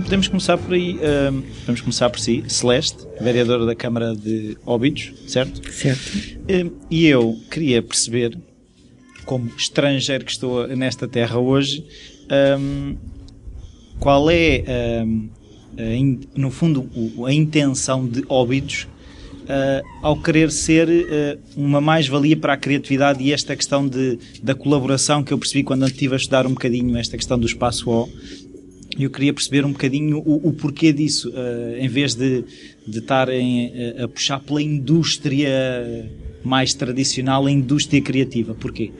Então podemos começar por aí, uh, podemos começar por si, Celeste, vereadora da Câmara de Óbidos, certo? Certo. Uh, e eu queria perceber, como estrangeiro que estou nesta terra hoje, um, qual é, a, no fundo, a intenção de Óbidos uh, ao querer ser uh, uma mais-valia para a criatividade e esta questão de, da colaboração que eu percebi quando estive a estudar um bocadinho esta questão do espaço O. Eu queria perceber um bocadinho o, o porquê disso, uh, em vez de, estarem a puxar pela indústria mais tradicional, a indústria criativa. Porquê?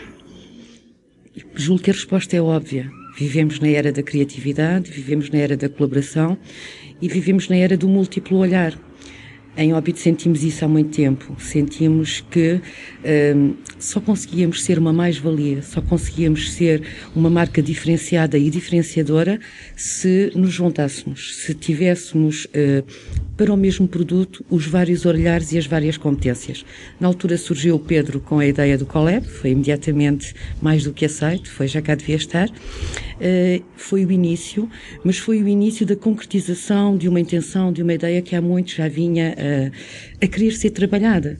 Julgo que a resposta é óbvia. Vivemos na era da criatividade, vivemos na era da colaboração e vivemos na era do múltiplo olhar. Em Óbito sentimos isso há muito tempo. Sentimos que um, só conseguíamos ser uma mais-valia, só conseguíamos ser uma marca diferenciada e diferenciadora se nos juntássemos, se tivéssemos uh, para o mesmo produto os vários olhares e as várias competências. Na altura surgiu o Pedro com a ideia do Colab, foi imediatamente mais do que aceito, foi já cá devia estar. Uh, foi o início, mas foi o início da concretização de uma intenção, de uma ideia que há muito já vinha a, querer ser trabalhada.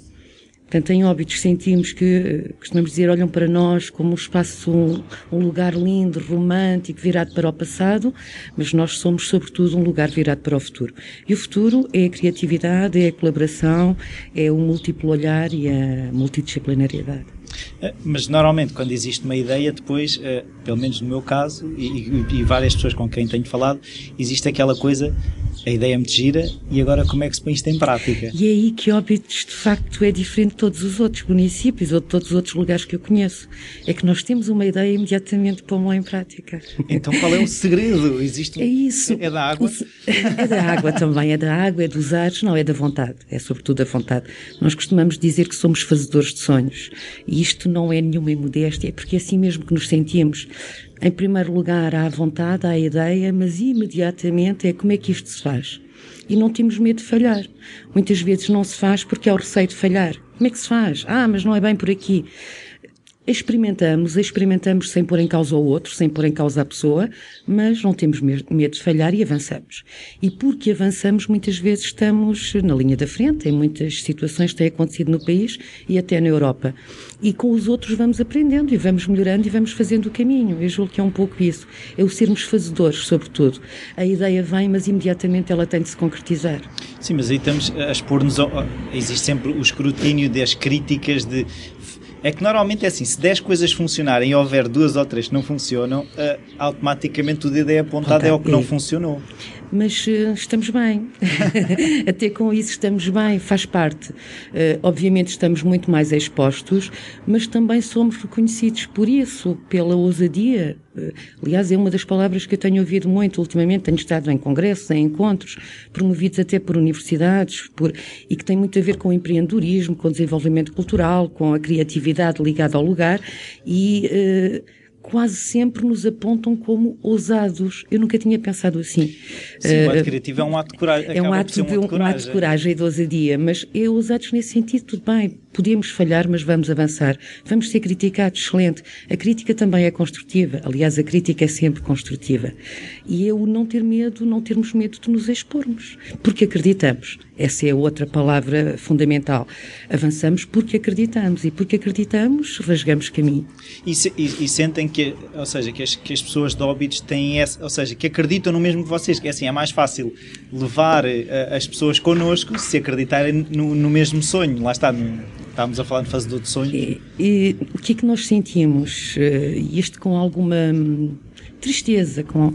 Portanto, em Óbitos sentimos que, costumamos dizer, olham para nós como um espaço, um, um, lugar lindo, romântico, virado para o passado, mas nós somos, sobretudo, um lugar virado para o futuro. E o futuro é a criatividade, é a colaboração, é o múltiplo olhar e a multidisciplinariedade. Eh, mas normalmente, quando existe uma ideia, depois, eh, pelo menos no meu caso, e, e, várias pessoas com quem tenho falado, existe aquela coisa a ideia é muito gira e agora como é que se põe isto em prática? E é aí que Óbidos de facto é diferente de todos os outros municípios ou de todos os outros lugares que eu conheço. É que nós temos uma ideia e imediatamente pomos-la em prática. Então qual é o segredo? Existe um... É isso. É da água? É da água também, é da água, é dos ares, não, é da vontade, é sobretudo a vontade. Nós costumamos dizer que somos fazedores de sonhos e isto não é nenhuma imodéstia, é porque é assim mesmo que nos sentimos. Em primeiro lugar, há a vontade, a ideia, mas imediatamente é como é que isto se faz. E não temos medo de falhar. Muitas vezes não se faz porque é o receio de falhar. Como é que se faz? Ah, mas não é bem por aqui experimentamos, experimentamos sem pôr em causa o outro, sem pôr em causa a pessoa, mas não temos medo de falhar e avançamos. E porque avançamos, muitas vezes estamos na linha da frente, em muitas situações que têm acontecido no país e até na Europa. E com os outros vamos aprendendo e vamos melhorando e vamos fazendo o caminho. Eu julgo que é um pouco isso. É o sermos fazedores, sobretudo. A ideia vem, mas imediatamente ela tem de se concretizar. Sim, mas aí estamos a expor-nos. Existe sempre o escrutínio das críticas de é que normalmente é assim, se 10 coisas funcionarem e houver duas ou três que não funcionam, uh, automaticamente o dedo é apontado, é o que não funcionou mas uh, estamos bem. Até com isso estamos bem, faz parte. Uh, obviamente estamos muito mais expostos, mas também somos reconhecidos por isso, pela ousadia. Uh, aliás, é uma das palavras que eu tenho ouvido muito ultimamente. Tenho estado em congressos, em encontros, promovidos até por universidades, por, e que tem muito a ver com o empreendedorismo, com o desenvolvimento cultural, com a criatividade ligada ao lugar e quase sempre nos apontam como ousados. Eu nunca tinha pensado assim. Sim, o ato criativo é um ato de coragem. É um ato, de, um, um, um ato de coragem e de ousadia, mas é ousados nesse sentido, tudo bem, podemos falhar, mas vamos avançar. Vamos ser criticados, excelente. A crítica também é construtiva. Aliás, a crítica é sempre construtiva. E eu não ter medo, não termos medo de nos expormos, porque acreditamos. Essa é outra palavra fundamental. Avançamos porque acreditamos e porque acreditamos, rasgamos caminho. E, se, e, e sentem que, ou seja, que as, que as pessoas de óbitos têm essa, ou seja, que acreditam no mesmo que vocês, que é assim, é mais fácil levar uh, as pessoas connosco se acreditarem no, no mesmo sonho. Lá está, estávamos a falar de fazedor de sonhos. E, e, o que é que nós sentimos? Uh, isto com alguma hum, tristeza, com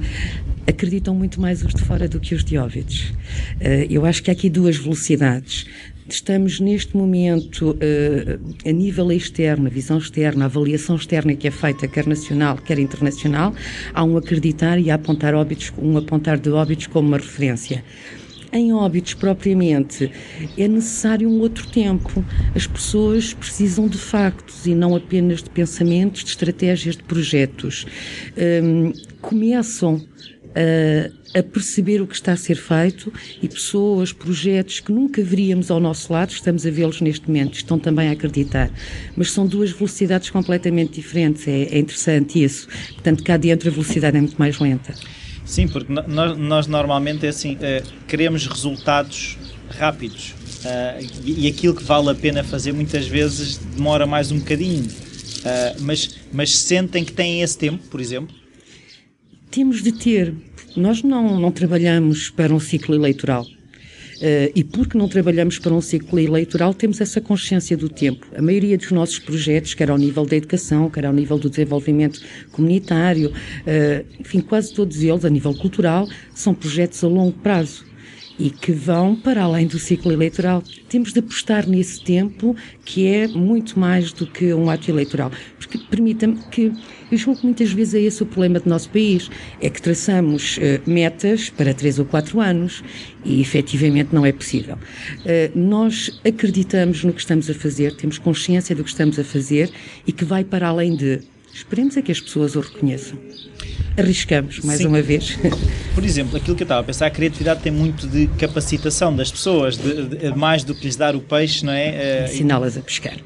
acreditam muito mais os de fora do que os de Óvidos. Uh, eu acho que há aqui duas velocidades. Estamos neste momento, uh, a nível externo, a visão externa, a avaliação externa que é feita, quer nacional, quer internacional, há um acreditar e a apontar óbitos, um apontar de óbitos como uma referência. Em óbitos propriamente, é necessário um outro tempo. As pessoas precisam de factos e não apenas de pensamentos, de estratégias, de projetos. Um, começam a, a perceber o que está a ser feito e pessoas, projetos que nunca veríamos ao nosso lado, estamos a vê-los neste momento, estão também a acreditar. Mas são duas velocidades completamente diferentes, é, é interessante isso. Portanto, cá dentro a velocidade é muito mais lenta. Sim, porque nós, nós normalmente é assim, uh, queremos resultados rápidos uh, e, aquilo que vale a pena fazer muitas vezes demora mais um bocadinho. Uh, mas, mas sentem que têm esse tempo, por exemplo? Temos de ter. Nós não, não trabalhamos para um ciclo eleitoral. Uh, e porque não trabalhamos para um ciclo eleitoral, temos essa consciência do tempo. A maioria dos nossos projetos, quer ao nível da educação, quer ao nível do desenvolvimento comunitário, uh, enfim, quase todos eles, a nível cultural, são projetos a longo prazo e que vão para além do ciclo eleitoral. Temos de apostar nesse tempo que é muito mais do que um ato eleitoral. Porque permita-me que eu julgo que muitas vezes é esse o problema do nosso país, é que traçamos uh, metas para três ou quatro anos e efetivamente não é possível. Uh, nós acreditamos no que estamos a fazer, temos consciência do que estamos a fazer e que vai para além de. Esperemos é que as pessoas o reconheçam arriscamos, mais Sim. uma vez. Por exemplo, aquilo que eu estava a pensar, a criatividade tem muito de capacitação das pessoas, de, de, mais do que lhes dar o peixe, não é? Eh, Ensiná-las a pescar.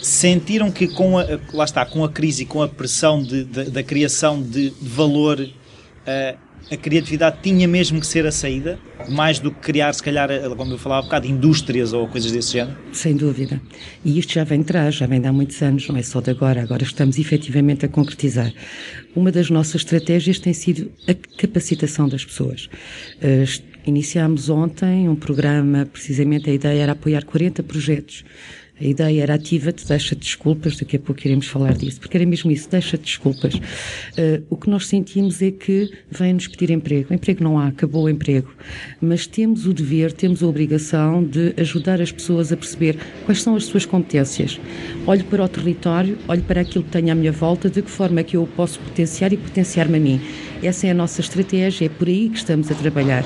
Sentiram que com a, lá está, com a crise e com a pressão de, de, da criação de valor, uh, a criatividade tinha mesmo que ser a saída, mais do que criar, se calhar, eh, como eu falava há um bocado, indústrias ou coisas desse género? Sem dúvida. E isto já vem de trás, já vem de há muitos anos, não é só de agora, agora estamos efetivamente a concretizar. Uma das nossas estratégias tem sido a capacitação das pessoas. Uh, iniciámos ontem um programa, precisamente a ideia era apoiar 40 projetos a ideia era ativa-te, deixa desculpas, daqui a pouco iremos falar disso, porque era mesmo isso, deixa desculpas. Uh, o que nós sentimos é que vêm-nos pedir emprego. Emprego não há, acabou o emprego. Mas temos o dever, temos a obrigação de ajudar as pessoas a perceber quais são as suas competências. Olho para o território, olho para aquilo que tenho à minha volta, de que forma é que eu o posso potenciar e potenciar-me a mim. Essa é a nossa estratégia, é por aí que estamos a trabalhar.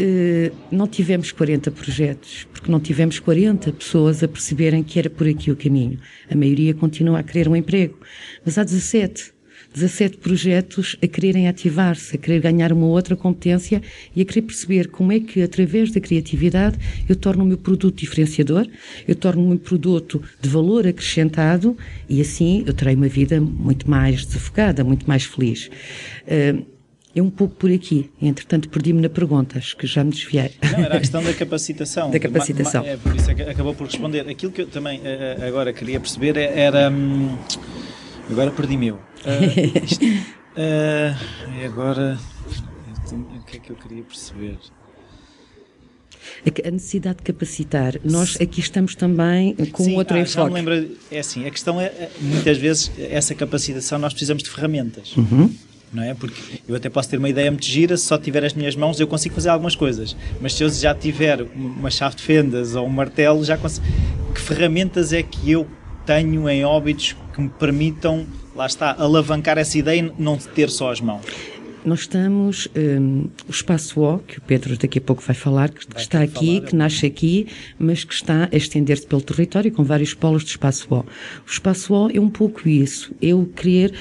Eh, não tivemos 40 projetos, porque não tivemos 40 pessoas a perceberem que era por aqui o caminho. A maioria continua a querer um emprego, mas há 17. 17 projetos a quererem ativar-se, a querer ganhar uma outra competência e a querer perceber como é que, através da criatividade, eu torno o meu produto diferenciador, eu torno o meu produto de valor acrescentado e assim eu terei uma vida muito mais desafogada, muito mais feliz. Uh, é um pouco por aqui. Entretanto, perdi-me na pergunta, acho que já me desviei. Não, era a questão da capacitação. da capacitação. É por isso que acabou por responder. Aquilo que eu também eh, eh, agora queria perceber é, era. Hum, agora perdi-me eu. Uh, isto, uh, e agora. O que é que eu queria perceber? A necessidade de capacitar. Nós aqui estamos também com Sim, outro ah, enfoque. Lembro, é assim, a questão é, muitas vezes, essa capacitação, nós precisamos de ferramentas. Uhum não é? Porque eu até posso ter uma ideia muito gira, se só tiver as minhas mãos eu consigo fazer algumas coisas, mas se eu já tiver uma chave de fendas ou um martelo, já consigo. Que ferramentas é que eu tenho em óbitos que me permitam, lá está, alavancar essa ideia e não ter só as mãos? Nós estamos, um, o Espaço O, que o Pedro daqui a pouco vai falar, que, vai está aqui, falar, que nasce aqui, mas que está a estender-se pelo território com vários polos de Espaço O. O Espaço O é um pouco isso, eu querer,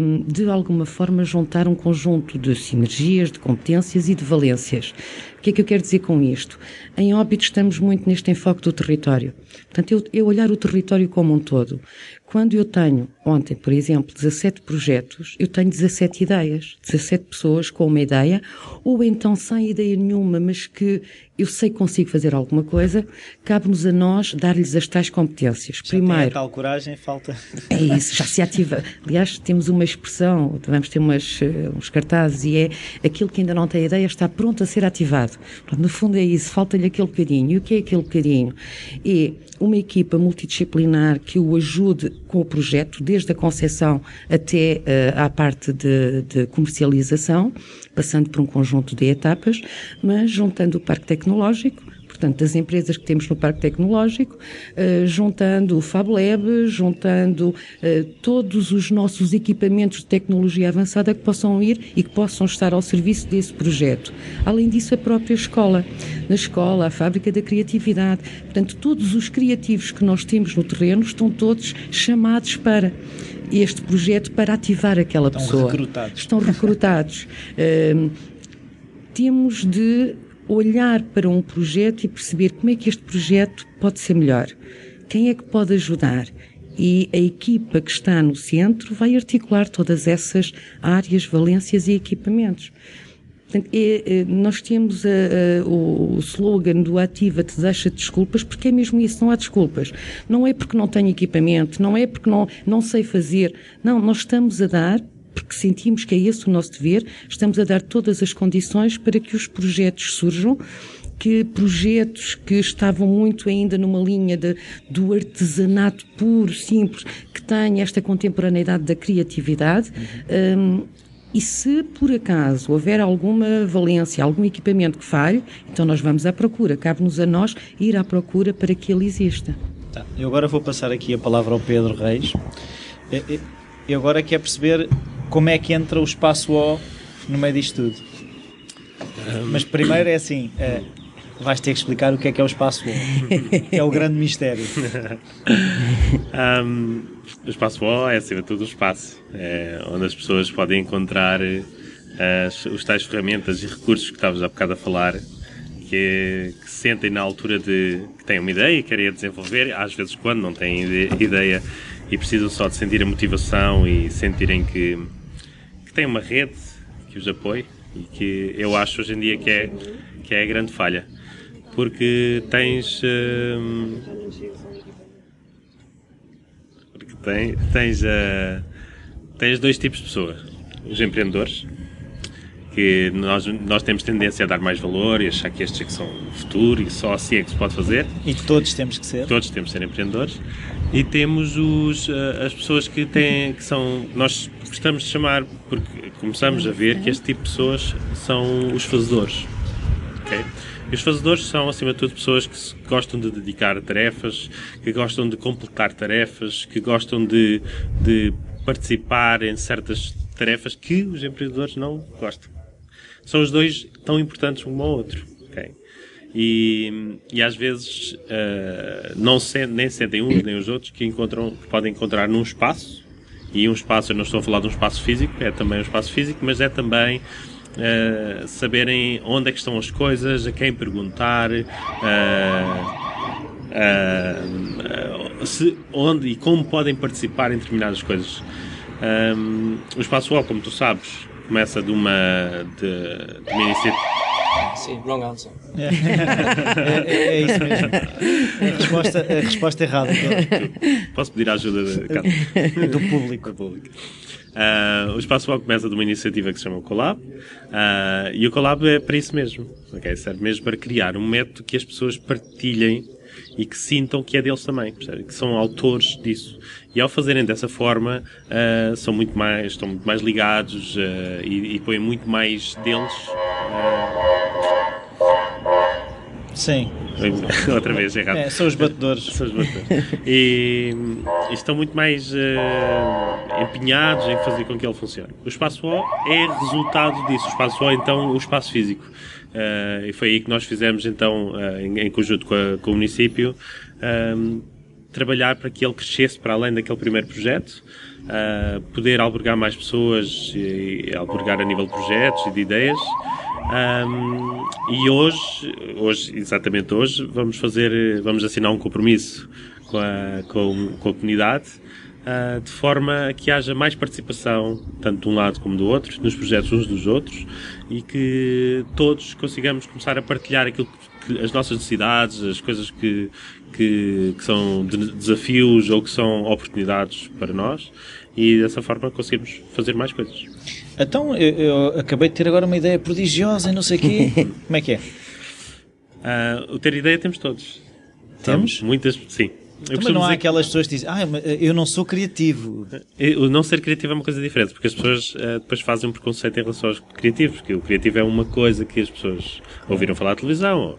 um, de alguma forma, juntar um conjunto de sinergias, de competências e de valências. O que é que eu quero dizer com isto? Em óbito estamos muito neste enfoque do território. Portanto, eu, eu olhar o território como um todo. Quando eu tenho, ontem, por exemplo, 17 projetos, eu tenho 17 ideias, 17 pessoas com uma ideia, ou então sem ideia nenhuma, mas que eu sei que consigo fazer alguma coisa, cabe-nos a nós dar-lhes as tais competências. Já Primeiro. Tem a tal coragem, falta. É isso, já se ativa. Aliás, temos uma expressão, vamos ter umas, eh, uns cartazes, e é aquilo que ainda não tem ideia está pronto a ser ativado. no fundo é isso, falta-lhe aquele bocadinho. E o que é aquele bocadinho? É uma equipa multidisciplinar que o ajude com o projeto, desde a concepção até uh, à parte de, de comercialização, passando por um conjunto de etapas, mas juntando o parque tecnológico, portanto, das empresas que temos no Parque Tecnológico, uh, juntando o FabLab, juntando uh, todos os nossos equipamentos de tecnologia avançada que possam ir e que possam estar ao serviço desse projeto. Além disso, a própria escola. Na escola, a fábrica da criatividade. Portanto, todos os criativos que nós temos no terreno estão todos chamados para este projeto para ativar aquela Estão pessoa. Recrutados. Estão recrutados. Uh, temos de olhar para um projeto e perceber como é que este projeto pode ser melhor. Quem é que pode ajudar? e a equipa que está no centro vai articular todas essas áreas, valências e equipamentos. Portanto, é, é, nós temos a, a, o slogan do Ativa-te deixa desculpas, porque é mesmo isso, não há desculpas. Não é porque não tenho equipamento, não é porque não, não sei fazer. Não, nós estamos a dar, porque sentimos que é esse o nosso dever, estamos a dar todas as condições para que os projetos surjam que projetos que estavam muito ainda numa linha de, do artesanato puro, simples, que têm esta contemporaneidade da criatividade, uhum. um, e se por acaso houver alguma valência, algum equipamento que falhe, então nós vamos à procura. Cabe-nos a nós ir à procura para que ele exista. Tá. Eu agora vou passar aqui a palavra ao Pedro Reis. Eu agora quero perceber como é que entra o espaço O no meio disto tudo. Mas primeiro é assim, é, vais ter que explicar o que é que é o espaço O. é o grande mistério. um, o espaço O é acima de tudo o espaço, é onde as pessoas podem encontrar as, os tais ferramentas e recursos que estavas há bocado a falar, que, que sentem na altura de que têm uma ideia e querem desenvolver, às vezes quando não têm ideia e precisam só de sentir a motivação e sentirem que, que têm uma rede que os apoie e que eu acho hoje em dia que é, que é a grande falha. Porque tens. Hum, porque tem, tens, uh, tens dois tipos de pessoas. Os empreendedores, que nós, nós temos tendência a dar mais valor e achar que estes é que são o futuro e só assim é que se pode fazer. E todos temos que ser. Todos temos que ser empreendedores. E temos os, uh, as pessoas que têm, que são, nós gostamos de chamar, porque começamos a ver que este tipo de pessoas são os fazedores. Okay? E os fazedores são, acima de tudo, pessoas que gostam de dedicar tarefas, que gostam de completar tarefas, que gostam de, de participar em certas tarefas que os empreendedores não gostam. São os dois tão importantes um ao outro. Okay? E, e às vezes uh, não se, nem sentem uns nem os outros que, encontram, que podem encontrar num espaço. E um espaço, eu não estou a falar de um espaço físico, é também um espaço físico, mas é também uh, saberem onde é que estão as coisas, a quem perguntar, uh, se, onde e como podem participar em determinadas coisas. Um, o Espaço O, como tu sabes, começa de uma, de, de uma iniciativa. Sim, wrong answer. É, é, é, é isso mesmo. A resposta, a resposta errada. Posso pedir a ajuda de, do público. Do público. Uh, o Espaço Web começa de uma iniciativa que se chama o Colab uh, e o Colab é para isso mesmo. Okay? Serve mesmo para criar um método que as pessoas partilhem e que sintam que é deles também, percebe? que são autores disso. E ao fazerem dessa forma, uh, são muito mais, estão muito mais ligados e, e põem muito mais deles. Sim. Outra vez, errado. É, são os batedores. São os batedores. E, e estão muito mais uh, empenhados em fazer com que ele funcione. O espaço O é resultado disso. O espaço O, então, o espaço físico. Uh, e foi aí que nós fizemos, então, uh, em, em, conjunto com, a, com o município, trabalhar para que ele crescesse para além daquele primeiro projeto, poder albergar mais pessoas e, e albergar a nível de projetos e de ideias. Um, e hoje, hoje, exatamente hoje, vamos fazer, vamos assinar um compromisso com a, com, com a comunidade, uh, de forma a que haja mais participação, tanto de um lado como do outro, nos projetos uns dos outros, e que todos consigamos começar a partilhar aquilo que, as nossas necessidades, as coisas que, que, que são de desafios ou que são oportunidades para nós, e dessa forma conseguimos fazer mais coisas. Então, eu, eu, acabei de ter agora uma ideia prodigiosa e não sei o quê. Como é que é? Uh, o ter ideia temos todos. Temos? muitas, sim. Eu Mas não há aquelas pessoas que dizem, ah, eu não sou criativo. O não ser criativo é uma coisa diferente, porque as pessoas uh, depois fazem um preconceito em relação aos criativos, porque o criativo é uma coisa que as pessoas ouviram falar na televisão. Ou,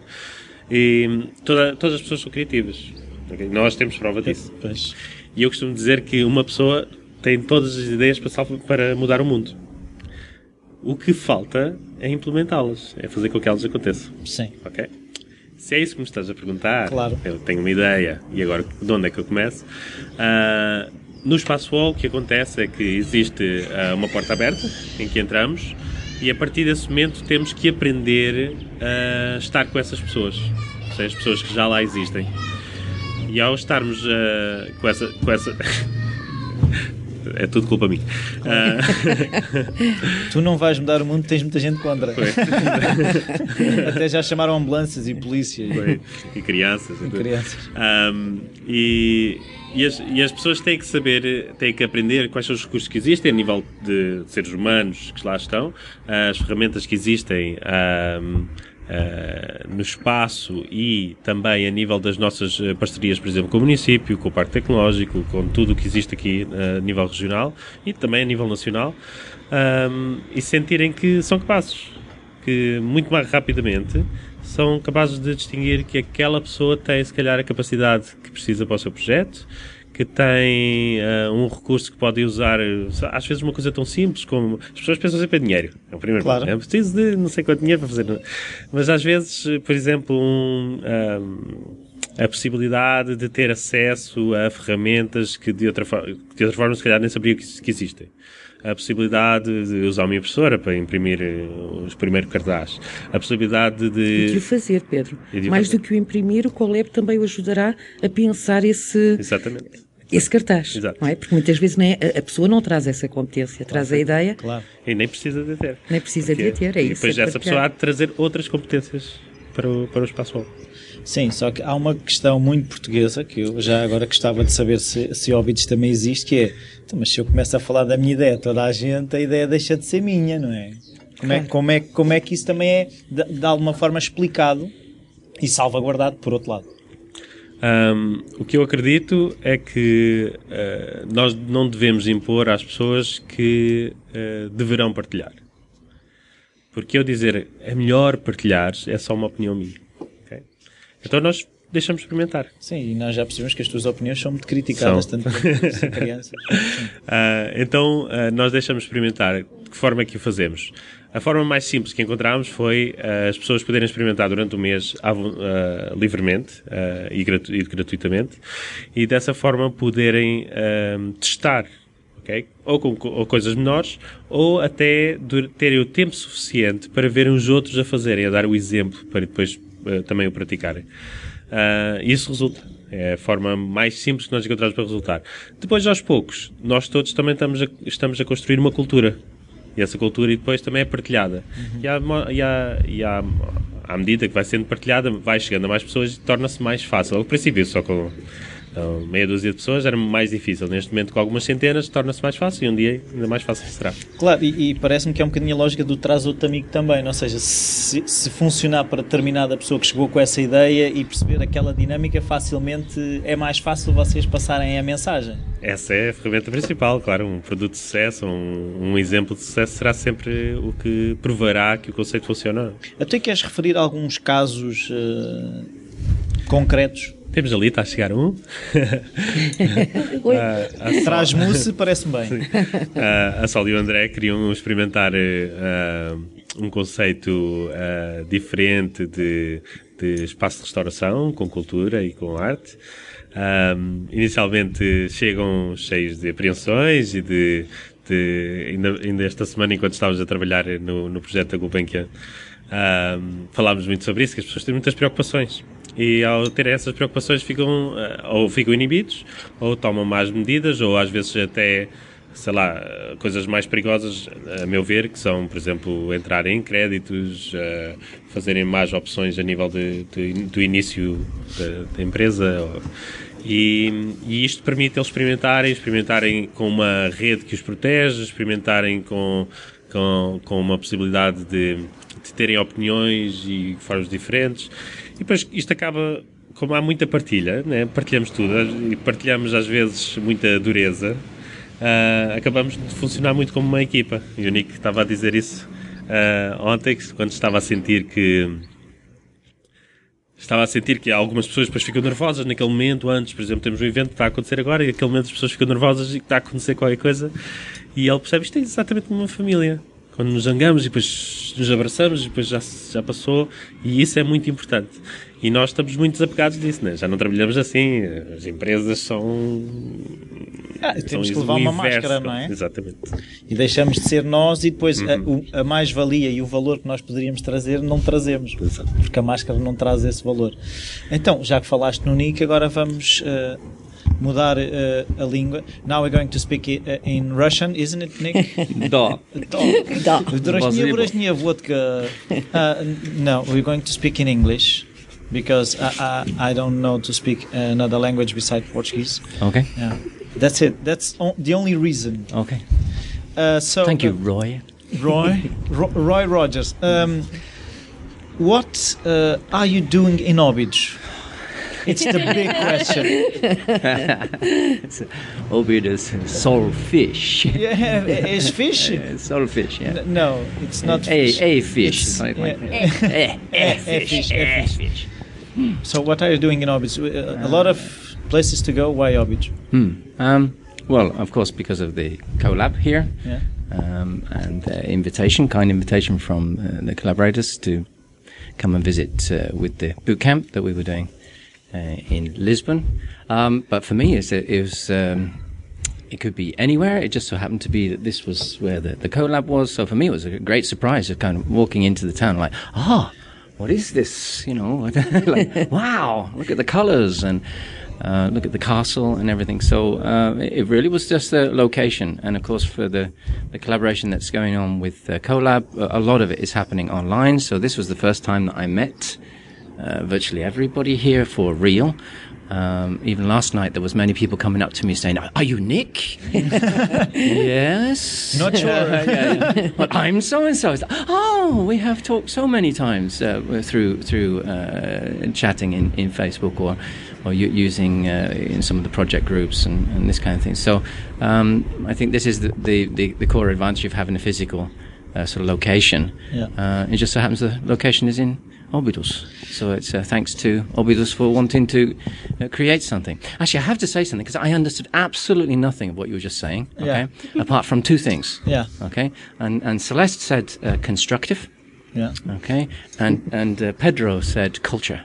e toda, todas as pessoas são criativas. Okay? Nós temos prova disso. Pois. E eu costumo dizer que uma pessoa tem todas as ideias para, para mudar o mundo. O que falta é implementá-las, é fazer com que elas aconteçam. Sim. Ok? Se é isso que me estás a perguntar, claro. eu tenho uma ideia e agora de onde é que eu começo? Uh, no espaço wall o que acontece é que existe uh, uma porta aberta em que entramos e a partir desse momento temos que aprender a estar com essas pessoas, ou seja, as pessoas que já lá existem. E ao estarmos uh, com essa. Com essa é tudo culpa minha. Uh... tu não vais mudar o mundo, tens muita gente contra. Até já chamaram ambulâncias e polícias. Foi. E crianças. E, crianças. Um, e, e, as, e as pessoas têm que saber, têm que aprender quais são os recursos que existem a nível de seres humanos que lá estão, as ferramentas que existem. Um, Uh, no espaço e também a nível das nossas eh, parcerias, por exemplo, com o município, com o Parque Tecnológico, com tudo o que existe aqui uh, a nível regional e também a nível nacional, um, e sentirem que são capazes, que muito mais rapidamente são capazes de distinguir que aquela pessoa tem, se calhar, a capacidade que precisa para o seu projeto que tem uh, um recurso que podem usar, às vezes uma coisa tão simples como as pessoas pensam sempre em dinheiro. É o primeiro claro. ponto. É preciso de não sei quanto dinheiro para fazer. Mas às vezes, por exemplo, um, um, a possibilidade de ter acesso a ferramentas que de outra, de outra forma se calhar nem sabia que, que existem a possibilidade de usar uma impressora para imprimir eh, os primeiros cartazes, a possibilidade de... E de o fazer, Pedro. Mais fazer. do que o imprimir, o Coleb também o ajudará a pensar esse... Exatamente esse cartaz. Exato. Não é? Porque muitas vezes nem, a, a pessoa não traz essa competência, traz a ideia. Claro. E nem precisa de ter. Nem precisa Porque, de ter, é e isso. depois é essa pessoa há de trazer outras competências para o, para o espaço web. Sim, só que há uma questão muito portuguesa que eu já agora gostava de saber se, se Óbidos também existe, que é, então, mas se eu começo a falar da minha ideia toda a gente, a ideia deixa de ser minha, não é? Como é, como é, como é que isso também é, de, de alguma forma, explicado e salvaguardado por outro lado? Um, o que eu acredito é que uh, nós não devemos impor às pessoas que uh, deverão partilhar. Porque eu dizer é melhor partilhar é só uma opinião minha. Okay? Então nós deixamos experimentar. Sim, e nós já percebemos que as tuas opiniões são muito criticadas, são. tanto crianças. Uh, então nós deixamos experimentar. De que forma é que o fazemos? A forma mais simples que encontramos foi uh, as pessoas poderem experimentar durante o mês uh, livremente uh, e, gratu e, gratuitamente e dessa forma poderem testar okay? ou com ou coisas menores ou até terem o tempo suficiente para verem os outros a fazerem, a dar o exemplo para depois também o praticarem. isso resulta. É a forma mais simples que nós encontramos para resultar. Depois, aos poucos, nós todos também estamos a, estamos a construir uma cultura e essa cultura e depois também é partilhada. Uhum. E, há, e, há, e há, à medida que vai sendo partilhada, vai chegando a mais pessoas e torna-se mais fácil. Ao princípio, só com então, meia dúzia de pessoas era mais difícil. Neste momento, com algumas centenas, torna-se mais fácil e um dia ainda mais fácil será. Claro, e, e parece-me que é um bocadinho a lógica do traz outro amigo também. Ou seja, se, se, funcionar para determinada pessoa que chegou com essa ideia e perceber aquela dinâmica, facilmente é mais fácil vocês passarem a mensagem. Essa é a ferramenta principal, claro. Um produto de sucesso, um, um exemplo de sucesso será sempre o que provará que o conceito funciona. Até queres referir alguns casos uh, concretos temos ali, está a chegar um. uh, Traz mousse, parece-me bem. Uh, a Sol e o André queriam experimentar uh, um conceito uh, diferente de, de espaço de restauração, com cultura e com arte. Um, inicialmente chegam cheios de apreensões e de, de ainda, ainda, esta semana, enquanto estávamos a trabalhar no, no projeto da Gulbenkian, um, falámos muito sobre isso, que as pessoas têm muitas preocupações. E ao ter essas preocupações ficam eh, ou ficam inibidos, ou tomam más medidas, ou às vezes até sei lá, coisas mais perigosas, a meu ver, que são, por exemplo, entrar em créditos, uh, fazerem más opções a nível de, de do início da, empresa. E, e, isto permite eles experimentarem, experimentarem com uma rede que os protege, experimentarem com, com, com uma possibilidade de, de terem opiniões e formas diferentes. E depois isto acaba, como há muita partilha, né? partilhamos tudo e partilhamos às vezes muita dureza, uh, acabamos de funcionar muito como uma equipa. E o Nick estava a dizer isso uh, ontem, quando estava a sentir que estava a sentir que algumas pessoas depois ficam nervosas naquele momento antes, por exemplo, temos um evento que está a acontecer agora e naquele momento as pessoas ficam nervosas e está a acontecer qualquer coisa e ele percebe isto é exatamente como uma família quando nos zangamos e depois nos abraçamos e depois já, já passou e isso é muito importante. E nós estamos muito desapegados disso, né? já não trabalhamos assim, as empresas são Ah, São temos que levar uma máscara, não é? Exatamente. E deixamos de ser nós e depois a- Uhum. o- a, mais-valia e o valor que nós poderíamos trazer não trazemos. Exato. Porque a máscara não traz esse valor. Então, já que falaste no Nick, agora vamos eh, mudar eh, a língua. Now we're going to speak i- in Russian, isn't it, Nick? Да. Да. Дорожнее, Возле- дорожнее водка. Uh, no, we're going to speak in English because I, I, I don't know to speak another language besides Portuguese. Okay. Yeah, that's it. That's o- the only reason. Okay. Uh, so Thank you, uh, Roy. Roy, Ro- Roy Rogers. Um, what uh, are you doing in Óbidos? It's the big question. Obidos soul fish. Yeah, is fish? soul fish, yeah. No, it's not A, fish. a fish. It's- Like, like, yeah. A fish, a fish. So what are you doing in? Uh, A lot of places to go. Why Óbidos? Hmm. Um, well, of course, because of the collab here, Yeah. um, and uh, invitation, kind invitation from uh, the collaborators to come and visit uh, with the boot camp that we were doing uh, in Lisbon. Um, but for me, it's, it was. Um, it could be anywhere. It just so happened to be that this was where the, the collab was. So for me, it was a great surprise of kind of walking into the town, like, ah, what is this? You know, like, wow, look at the colors and uh, look at the castle and everything. So uh, it really was just the location, and of course for the the collaboration that's going on with uh, collab, a a lot of it is happening online. So this was the first time that I met uh, virtually everybody here for real. Um, even last night, there was many people coming up to me saying, "Are you Nick?" yes. Not sure. Yeah, yeah. But I'm so and so. Oh, we have talked so many times uh, through through uh, chatting in, in Facebook or or using uh, in some of the project groups and, and this kind of thing. So um, I think this is the, the, the, the core advantage of having a physical uh, sort of location. Yeah. Uh, it just so happens the location is in Obidos. So it's uh, thanks to Obidos for wanting to uh, create something. Actually, I have to say something because I understood absolutely nothing of what you were just saying. Okay, apart from two things. Yeah. Okay, and and Celeste said uh, constructive. Yeah. Okay, and and uh, Pedro said culture.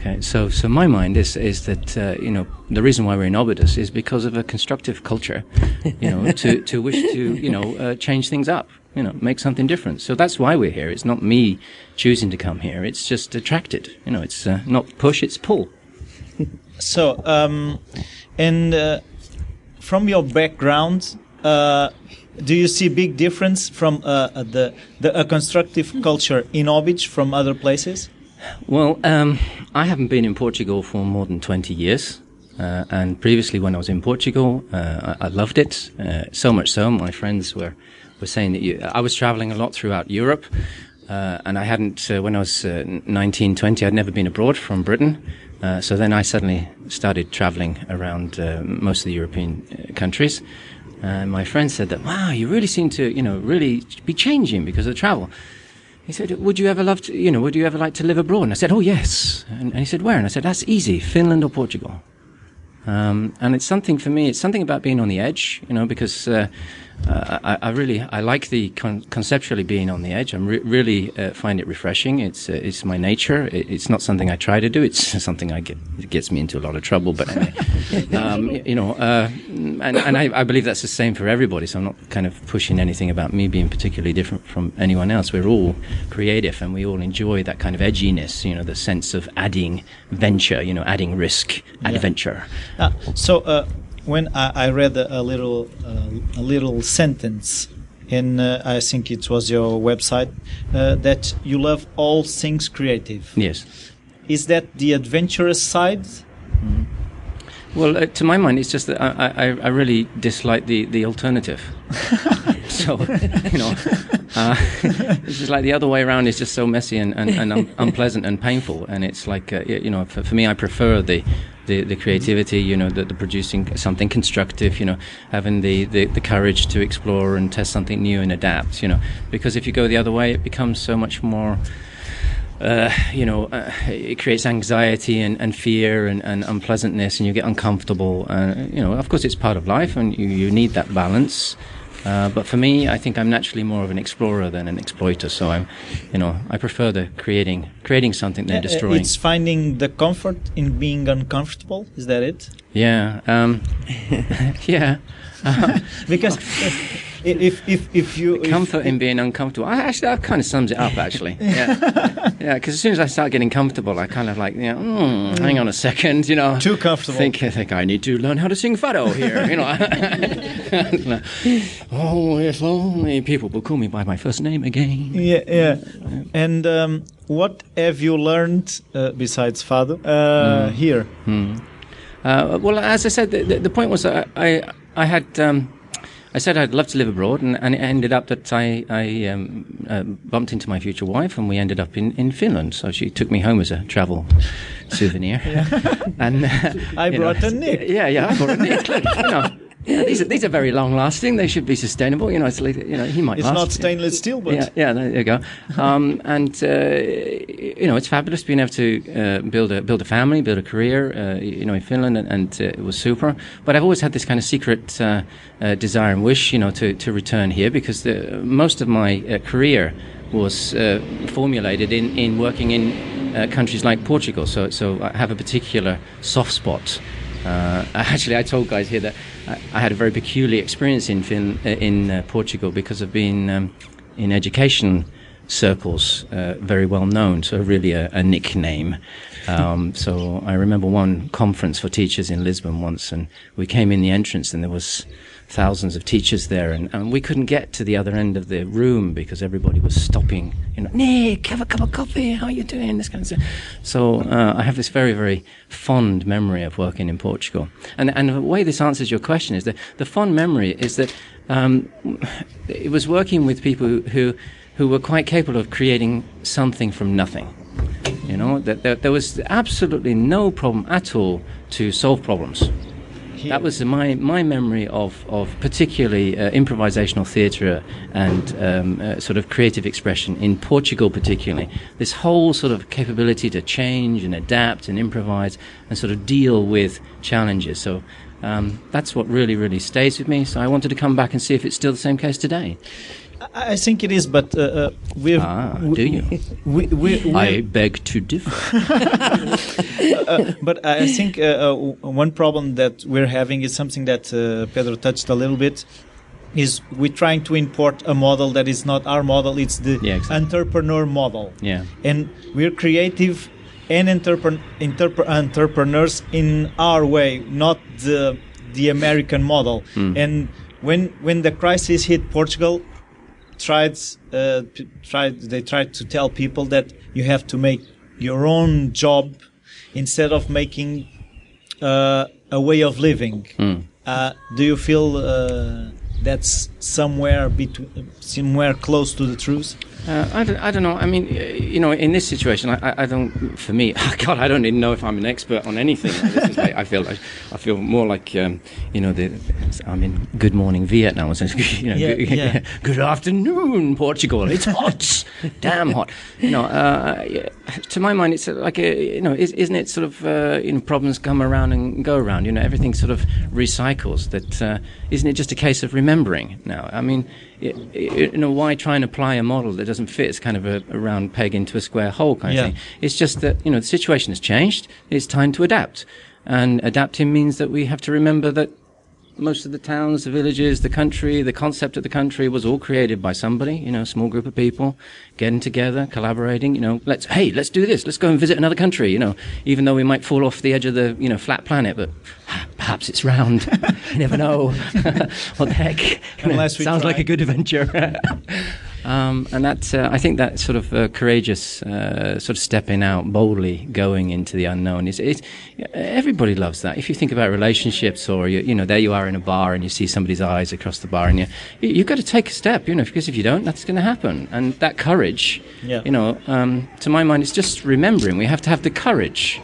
Okay, so so my mind is is that uh, you know the reason why we're in Obidos is because of a constructive culture, you know, to to wish to you know uh, change things up, you know, make something different. So that's why we're here. It's not me choosing to come here. It's just attracted. You know, it's uh, not push, it's pull. So, um, and uh, from your background, uh, do you see big difference from uh, uh, the the a constructive culture in Óbidos from other places? Well, um, I haven't been in Portugal for more than 20 years. Uh, and previously, when I was in Portugal, uh, I, I loved it. Uh, so much so, my friends were, were saying that you, I was traveling a lot throughout Europe. Uh, and I hadn't, uh, when I was uh, 19, 20, I'd never been abroad from Britain. Uh, so then I suddenly started traveling around uh, most of the European uh, countries. And my friend said that, wow, you really seem to, you know, really be changing because of the travel. He said, "Would you ever love to, you know, would you ever like to live abroad?" And I said, "Oh yes." And, and he said, "Where?" And I said, "That's easy, Finland or Portugal." Um, and it's something for me. It's something about being on the edge, you know, because uh, uh, I, I really I like the con- conceptually being on the edge. I re- really uh, find it refreshing. It's uh, it's my nature. It, it's not something I try to do. It's something I get. It gets me into a lot of trouble. But anyway, um, you know, uh, and and I, I believe that's the same for everybody. So I'm not kind of pushing anything about me being particularly different from anyone else. We're all creative, and we all enjoy that kind of edginess. You know, the sense of adding venture. You know, adding risk, adventure. Ah, so uh, when I, I read a, a little uh, a little sentence in uh, I think it was your website uh, that you love all things creative. Yes. Is that the adventurous side? Well, uh, to my mind, it's just that I, I, I really dislike the, the alternative. so, you know, uh, it's just like the other way around is just so messy and, and, and un- unpleasant and painful. And it's like, uh, you know, for, for me, I prefer the, the, the creativity, you know, the, the producing something constructive, you know, having the, the, the courage to explore and test something new and adapt, you know, because if you go the other way, it becomes so much more uh, you know, uh, it creates anxiety and, and fear and, and unpleasantness, and you get uncomfortable. Uh, you know, of course, it's part of life, and you, you need that balance. Uh, but for me, I think I'm naturally more of an explorer than an exploiter. So I'm, you know, I prefer the creating creating something than Uh, destroying. It's finding the comfort in being uncomfortable. Is that it? yeah, um, yeah. Because if if if you if- comfort in being uncomfortable. I, actually, that kind of sums it up. Actually, yeah, yeah. Because as soon as I start getting comfortable, I kind of like, you know, mm, hang on a second, you know, Too comfortable. Think, I think I need to learn how to sing fado here, you know. oh, if only people will call me by my first name again. Yeah, yeah. And um, what have you learned uh, besides Fado uh, here? Uh, well, as I said, the, the, the point was that I, I had. Um, I said I'd love to live abroad, and, and it ended up that I, I um, uh, bumped into my future wife, and we ended up in, in Finland. So she took me home as a travel souvenir. and uh, I brought a nick. Yeah, yeah, I brought a nick. You know, yeah, these are these are very long lasting. They should be sustainable. You know, it's like, you know he might It's last. not stainless steel, but Yeah, yeah, there you go. Um, and uh, you know, it's fabulous being able to uh, build a build a family, build a career. Uh, you know, in Finland, and, and uh, it was super. But I've always had this kind of secret uh, uh, desire and wish, you know, to, to return here because the, most of my uh, career was uh, formulated in, in working in uh, countries like Portugal. So, so I have a particular soft spot. Uh, actually, I told guys here that I, had a very peculiar experience in fin- uh, in uh, Portugal because of being um, in education circles, uh, very well known. So really a, a nickname. Um, so I remember one conference for teachers in Lisbon once, and we came in the entrance, and there was thousands of teachers there, and, and we couldn't get to the other end of the room because everybody was stopping. You know, Nick, have a cup of coffee. How are you doing? This kind of stuff. So uh, I have this very, very fond memory of working in Portugal, and and the way this answers your question is that the fond memory is that um, it was working with people who, who were quite capable of creating something from nothing. You know, that there, there was absolutely no problem at all to solve problems. That was my, my memory of, of particularly uh, improvisational theatre and um, uh, sort of creative expression in Portugal, particularly. This whole sort of capability to change and adapt and improvise and sort of deal with challenges. So um, that's what really, really stays with me. So I wanted to come back and see if it's still the same case today. I think it is. But uh, uh, we've Ah, we, do you? We, we, we, I beg to differ. but I think uh, uh, one problem that we're having is something that uh, Pedro touched a little bit. Is we're trying to import a model that is not our model. It's the Yeah, exactly. entrepreneur model. Yeah. and we're creative and entrepren- entrep- entrepreneurs in our way, not the the American model. And when when the crisis hit Portugal, tried uh, tried they tried to tell people that you have to make your own job instead of making uh, a way of living. Uh, do you feel uh, that's somewhere between somewhere close to the truth? Uh, I, don't, I don't know. I mean, uh, you know, in this situation, I, I- don't. For me, God, I don't even know if I'm an expert on anything. This is like, I feel, like, I feel more like, um, you know, the, I'm in Good Morning Vietnam. So, you know, Yeah, good, yeah. good afternoon, Portugal. It's hot, damn hot. You know, uh, to my mind, it's like a, you know, is, isn't it sort of, uh, you know, problems come around and go around. You know, everything sort of recycles. That uh, isn't it just a case of remembering now? I mean, you know, why try and apply a model that doesn't fit? It's kind of a, a round peg into a square hole kind Yeah. of thing. It's just that you know the situation has changed. It's time to adapt, and adapting means that we have to remember that most of the towns, the villages, the country, the concept of the country was all created by somebody, you know, a small group of people getting together, collaborating, you know, let's, hey, let's do this. Let's go and visit another country, you know, even though we might fall off the edge of the, you know, flat planet, but perhaps it's round. you never know. what the heck? Unless we Sounds like a good adventure. Um, and that uh, I think that sort of uh, courageous, uh, sort of stepping out boldly, going into the unknown is. Everybody loves that. If you think about relationships, or you, you know, there you are in a bar and you see somebody's eyes across the bar, and you you've got to take a step, you know, because if you don't, that's going to happen. And that courage, Yeah. you know, um, to my mind, it's just remembering we have to have the courage.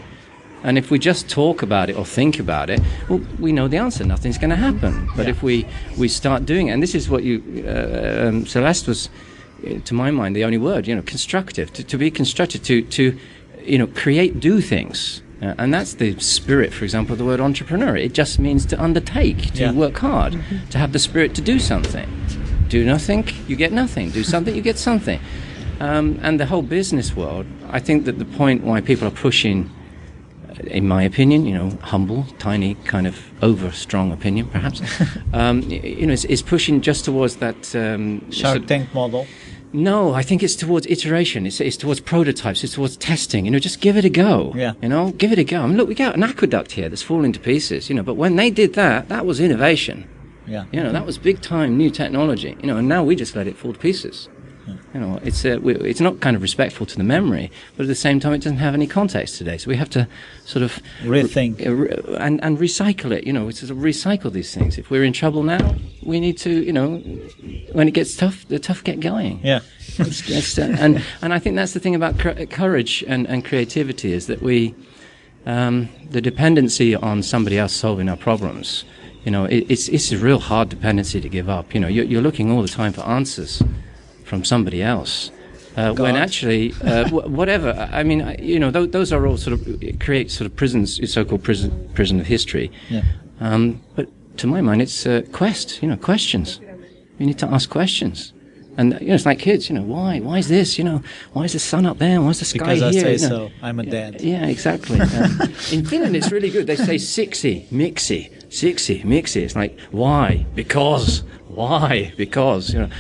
And if we just talk about it or think about it, well, we know the answer. Nothing's going to happen. But if we, we start doing it, and this is what you, uh, um, Celeste was, to my mind, the only word, you know, constructive. To, to be constructive, to, to, you know, create, do things. Uh, and that's the spirit, for example, of the word entrepreneur. It just means to undertake, to Yeah. work hard, to have the spirit to do something. Do nothing, you get nothing. Do something, you get something. Um, and the whole business world, I think that the point why people are pushing, uh, in my opinion, you know, humble, tiny, kind of over strong opinion, perhaps, um, you know, is, is pushing just towards that um, Shark Tank model. No, I think it's towards iteration. It's, it's towards prototypes. It's towards testing. You know, just give it a go. Yeah. You know, give it a go. I mean, look, we got an aqueduct here that's falling to pieces. You know, but when they did that, that was innovation. Yeah. You know, that was big time new technology. You know, and now we just let it fall to pieces. You know, it's uh, we, it's not kind of respectful to the memory, but at the same time, it doesn't have any context today. So we have to sort of Rethink. re- and and recycle it. You know, it's sort of recycle these things. If we're in trouble now, we need to. You know, when it gets tough, the tough get going. Yeah. It's, it's, uh, and and I think that's the thing about cou- courage and, and creativity is that we um, the dependency on somebody else solving our problems. You know, it, it's it's a real hard dependency to give up. You know, you're, you're looking all the time for answers from somebody else. Uh, when actually, uh, wh- whatever. I I mean, you know, th- those are all sort of it create sort of prisons, so-called prison, prison of history. Yeah. Um, but to my mind, it's a quest. You know, questions. You need to ask questions. And you know, it's like kids. You know, why? Why is this? You know, why is the sun up there? Why is the sky Because I here? say You know, so. I'm a dad. yeah, exactly. Um, in Finland, it's really good. They say sixy, mixy, sixy, mixy. It's like why? Because why? Because you know.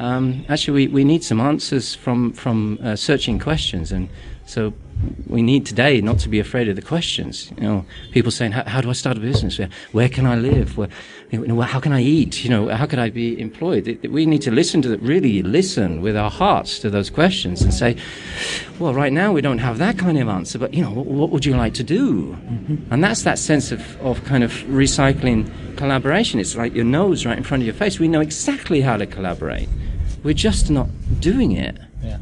Um, actually, we, we need some answers from from uh, searching questions, and so we need today not to be afraid of the questions. You know, people saying, "How, do I start a business? Where, where can I live? Where, you know, how can I eat? You know, how can I be employed?" It- it- we need to listen to the, really listen with our hearts to those questions and say, well, right now we don't have that kind of answer, but you know, what, what would you like to do? And that's that sense of, of kind of recycling collaboration. It's like your nose right in front of your face. We know exactly how to collaborate. We're just not doing it. Yeah.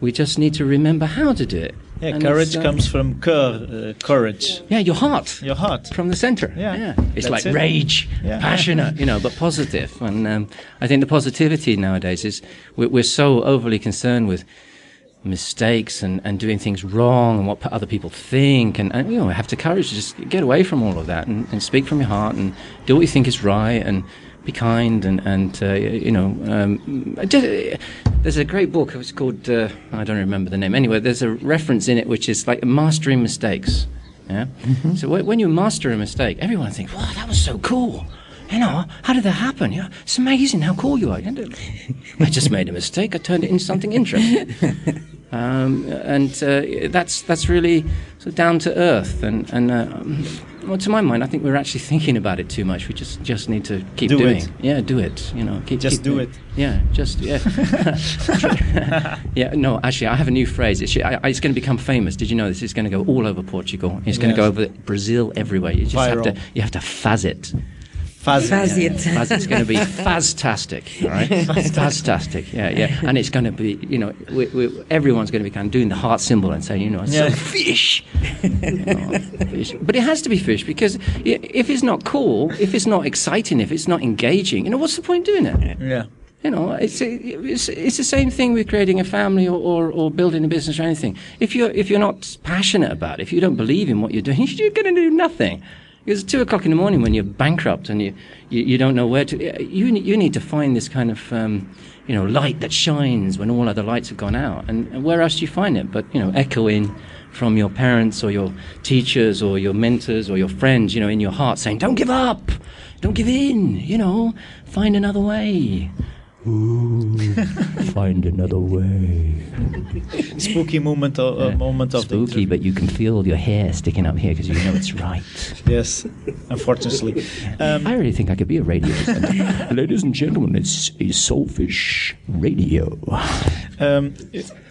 We just need to remember how to do it. Yeah, And courage uh, comes from cur, uh, courage. Yeah, your heart. Your heart. From the center. Yeah, It's that's like it. rage, Yeah. passionate, you know, but positive. And um, I think the positivity nowadays is we're, we're so overly concerned with mistakes and, and doing things wrong and what other people think. And, and, you know, have the courage to just get away from all of that and, and speak from your heart and do what you think is right and be kind and, and uh, you know, um, just, there's a great book. It's called, uh, I don't remember the name. Anyway, there's a reference in it which is like mastering mistakes. Yeah. So wh- when you master a mistake, everyone thinks, "Wow, that was so cool." You know, how did that happen? You know, it's amazing how cool you are. I just made a mistake. I turned it into something interesting. um, and uh, that's that's really sort of down to earth. And and uh, well, to my mind, I think we're actually thinking about it too much. We just just need to keep Do doing. it. Yeah, do it. You know, keep Just keep do doing. it. Yeah, just yeah. yeah, no, actually, I have a new phrase. It's, it's going to become famous. Did you know this? It's going to go all over Portugal. It's going to go over Brazil, everywhere. You just have to, Viral. you have to faz it. Faz, it. Faz it's going to be faztastic, all right? Faztastic, yeah, yeah. And it's going to be, you know, we, we, everyone's going to be kind of doing the heart symbol and saying, you know, Yeah. so fish. Oh, fish. But it has to be fish because if it's not cool, if it's not exciting, if it's not engaging, you know, what's the point doing it? Yeah. You know, it's, it's, it's the same thing with creating a family or, or, or building a business or anything. If you're, if you're not passionate about it, if you don't believe in what you're doing, you're going to do nothing. Because it's two o'clock in the morning when you're bankrupt and you, you, you don't know where to, you, you need to find this kind of, um, you know, light that shines when all other lights have gone out. And, and where else do you find it? But, you know, echoing from your parents or your teachers or your mentors or your friends, you know, in your heart saying, don't give up, don't give in, you know, find another way. Find another way. Spooky moment, of, uh, moment of Spooky, but you can feel your hair sticking up here because you know it's right. Yes, unfortunately. Um, I really think I could be a radio. Ladies and gentlemen, it's a Soulfish Radio. um,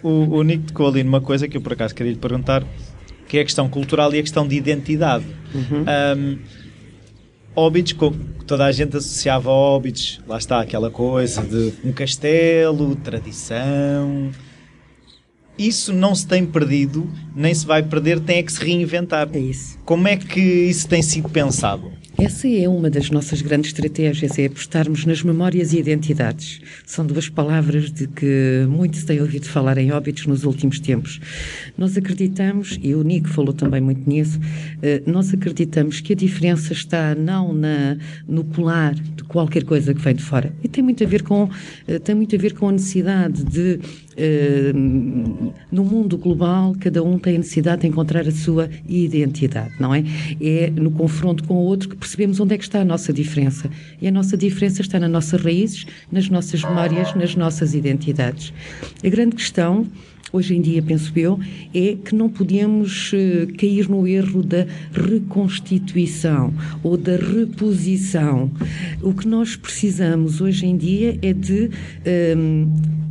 o, o Nico tocou ali numa coisa que eu por acaso queria lhe perguntar, que é a questão cultural e a questão de identidade. Um, Co- toda a gente associava a Óbidos, lá está aquela coisa de um castelo, tradição. Isso não se tem perdido, nem se vai perder, tem é que se reinventar. É isso. Como é que isso tem sido pensado? Essa é uma das nossas grandes estratégias, é apostarmos nas memórias e identidades. São duas palavras de que muito se tem ouvido falar em óbitos nos últimos tempos. Nós acreditamos, e o Nico falou também muito nisso, eh, nós acreditamos que a diferença está não na, no colar de qualquer coisa que vem de fora. E tem muito a ver com, eh, tem muito a ver com a necessidade de Uh, no mundo global, cada um tem a necessidade de encontrar a sua identidade, não é? É no confronto com o outro que percebemos onde é que está a nossa diferença. E a nossa diferença está nas nossas raízes, nas nossas memórias, nas nossas identidades. A grande questão hoje em dia, penso eu, é que não podemos uh, cair no erro da reconstituição ou da reposição. O que nós precisamos hoje em dia é de. Uh,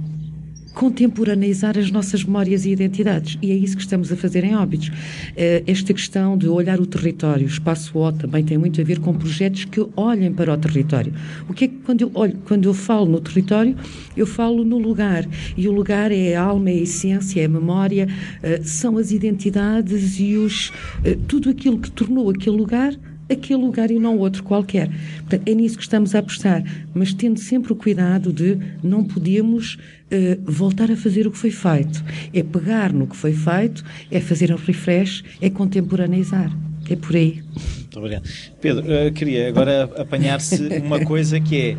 contemporaneizar as nossas memórias e identidades. E é isso que estamos a fazer em Óbidos. Eh, esta questão de olhar o território, o espaço O também tem muito a ver com projetos que olhem para o território. O que é que quando eu, olho, quando eu falo no território, eu falo no lugar. E o lugar é a alma, é a essência, é a memória, eh, são as identidades e os, eh, tudo aquilo que tornou aquele lugar aquele lugar e não outro qualquer. Portanto, é nisso que estamos a apostar, mas tendo sempre o cuidado de não podemos uh, voltar a fazer o que foi feito. É pegar no que foi feito, é fazer um refresh, é contemporaneizar. É por aí. Muito obrigado. Pedro, eu queria agora apanhar-se uma coisa que é,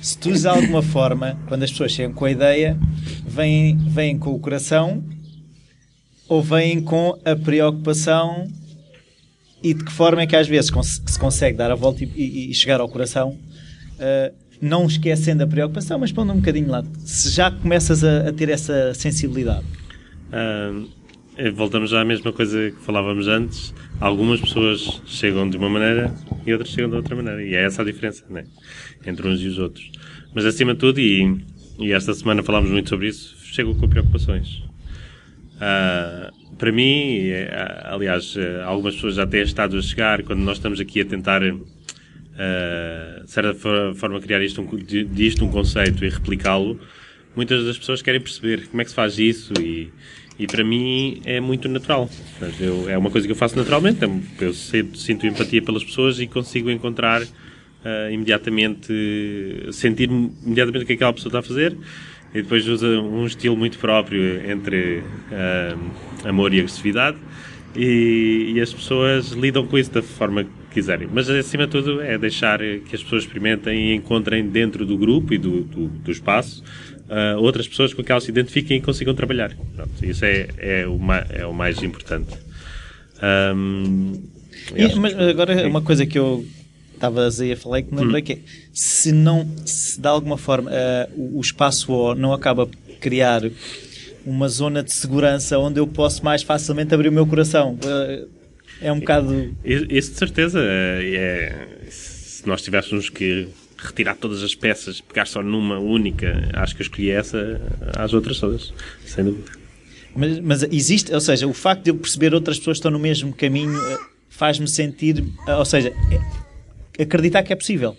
se tu de alguma forma, quando as pessoas chegam com a ideia, vêm, vêm com o coração ou vêm com a preocupação e de que forma é que às vezes se consegue dar a volta e, e chegar ao coração, uh, não esquecendo a preocupação, mas pondo um bocadinho lá. Se já começas a, a ter essa sensibilidade. Uh, voltamos já à mesma coisa que falávamos antes. Algumas pessoas chegam de uma maneira e outras chegam de outra maneira. E é essa a diferença né? entre uns e os outros. Mas acima de tudo, e, e esta semana falámos muito sobre isso, chegam com preocupações. Uh, para mim, é, aliás, eh, algumas pessoas já têm estado a chegar quando nós estamos aqui a tentar, uh, de certa forma, criar isto um, disto um conceito e replicá-lo. Muitas das pessoas querem perceber como é que se faz isso e, e para mim é muito natural. Eu, é uma coisa que eu faço naturalmente. Eu sinto, empatia pelas pessoas e consigo encontrar uh, imediatamente, sentir imediatamente o que aquela pessoa está a fazer e depois usa um estilo muito próprio entre amor e agressividade e, e, as pessoas lidam com isso da forma que quiserem. Mas acima de tudo é deixar que as pessoas experimentem e encontrem dentro do grupo e do, do, do espaço uh, outras pessoas com que elas se identifiquem e consigam trabalhar. Pronto, isso é, é, o, é o mais importante. Um, e, mas agora uma coisa que eu estavas aí a falar que me lembrei hum. que é, se não, se de alguma forma uh, o, espaço O não acaba por criar uma zona de segurança onde eu posso mais facilmente abrir o meu coração. Uh, é um bocado. Isso de certeza. É, se nós tivéssemos que retirar todas as peças, pegar só numa única, acho que eu escolhi essa às outras todas, sem dúvida. Mas, mas existe, ou seja, o facto de eu perceber outras pessoas que estão no mesmo caminho eh, faz-me sentir, ou seja, acreditar que é possível.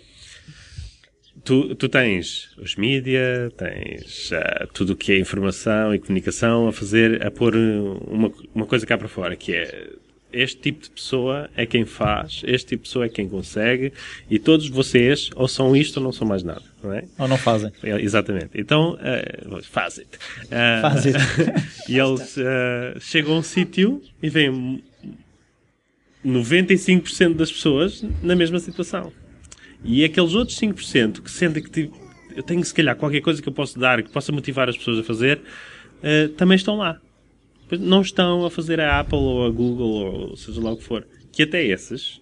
Tu, tu tens os mídia, tens uh, tudo o que é informação e comunicação a fazer, a pôr uma, uma coisa cá para fora, que é este tipo de pessoa é quem faz, este tipo de pessoa é quem consegue, e todos vocês ou são isto ou não são mais nada, não é? Ou não fazem. É, exatamente. Então, uh, fazem. Uh, fazem. e eles uh, chegam a um sítio e veem 95% das pessoas na mesma situação. E aqueles outros 5% que sentem que tipo, eu tenho se calhar qualquer coisa que eu posso dar, que possa motivar as pessoas a fazer, uh, também estão lá. Não estão a fazer a Apple ou a Google ou seja lá o que for. Que até esses,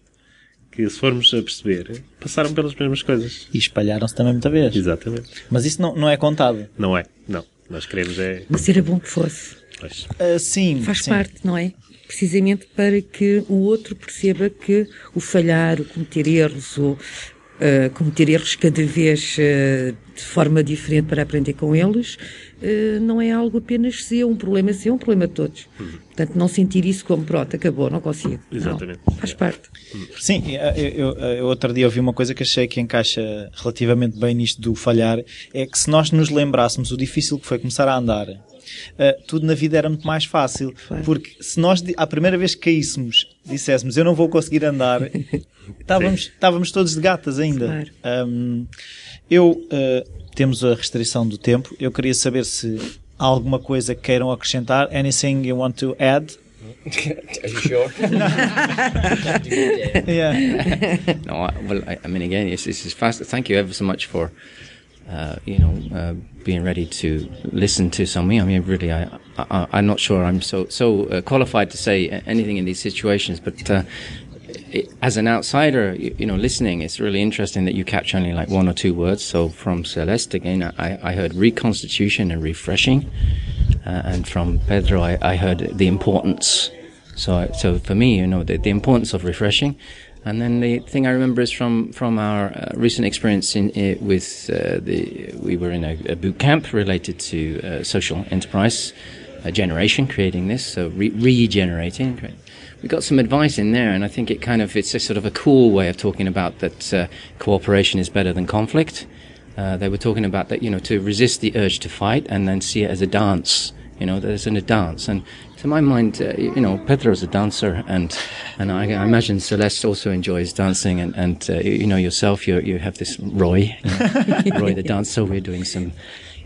que se formos a perceber, passaram pelas mesmas coisas. E espalharam-se também muita vez. Exatamente. Mas isso não, não é contado. Não é, não. Nós queremos é... Mas era bom que fosse. Uh, sim. Faz sim. parte, não é? Precisamente para que o outro perceba que o falhar, o cometer erros, ou uh, cometer erros cada vez uh, de forma diferente para aprender com eles, uh, não é algo apenas seu, um problema seu, um problema de todos. Uhum. Portanto, não sentir isso como pronto, acabou, não consigo. Exatamente. Não, faz parte. Sim, eu, eu, eu, outro dia ouvi uma coisa que achei que encaixa relativamente bem nisto do falhar, é que se nós nos lembrássemos o difícil que foi começar a andar uh, tudo na vida era muito mais fácil. Claro. Porque se nós, à primeira vez que caíssemos, disséssemos eu não vou conseguir andar, estávamos, estávamos todos de gatas ainda. Um, eu, uh, temos a restrição do tempo, eu queria saber se há alguma coisa que queiram acrescentar. Anything you want to add? Are you sure? Yeah. No, I, well, I, I mean, again, it's, it's fast. Thank you ever so much for, uh, you know, uh, being ready to listen to something. I mean, really, I, I, I'm not sure I'm so so uh, qualified to say anything in these situations, but. Uh, it, as an outsider, you, you know, listening, it's really interesting that you catch only like one or two words. So from Celeste again, I, I heard reconstitution and refreshing, uh, and from Pedro, I, I heard the importance. So, so for me, you know, the, the importance of refreshing, and then the thing I remember is from from our uh, recent experience in uh, with uh, the we were in a, a boot camp related to uh, social enterprise generation, creating this, so re- regenerating. We got some advice in there, and I think it kind of it's a sort of a cool way of talking about that uh, cooperation is better than conflict. Uh, they were talking about that, you know, to resist the urge to fight and then see it as a dance. You know, there's in a dance, and to my mind, uh, you know, Pedro's a dancer, and and I, I imagine Celeste also enjoys dancing, and and uh, you you know yourself, you you have this Roy, you know, Roy the dancer. We're doing some,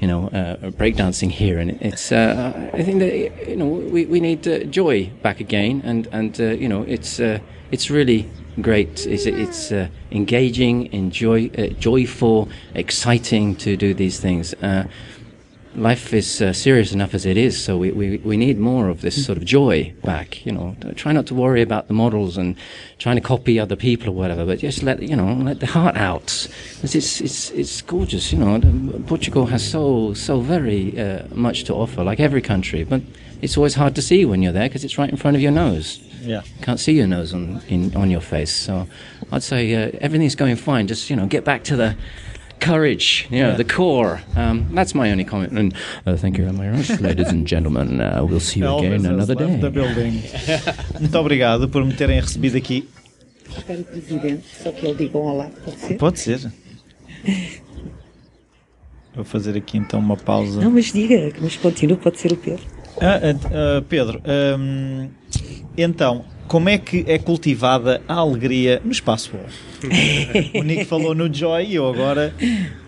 you know, uh, breakdancing here, and it's. Uh, I think that you know we we need uh, joy back again, and and uh, you know it's uh, it's really great. It's it's uh, engaging, enjoy, uh, joyful, exciting to do these things. Uh, life is uh, serious enough as it is, so we, we, we need more of this sort of joy back. You know, try not to worry about the models and trying to copy other people or whatever, but just let you know let the heart out. 'Cause it's it's it's gorgeous. You know, Portugal has so so very uh, much to offer, like every country, but it's always hard to see when you're there because it's right in front of your nose. Yeah. Can't see your nose on in on your face. So I'd say uh, everything's going fine. Just you know, get back to the courage, you know, the core. Um, that's my only comment. And uh, thank you very much, ladies and gentlemen. Uh, we'll see you again Elvis has another left the day. building. Muito obrigado por me terem recebido aqui. Espero o presidente, só que ele diga um olá, pode ser? Pode ser. Vou fazer aqui então uma pausa. Não, mas diga, mas continua, pode ser o Pedro. Ah, ah, ah, Pedro, hum, então, como é que é cultivada a alegria no espaço O o Nico falou no Joy e eu agora,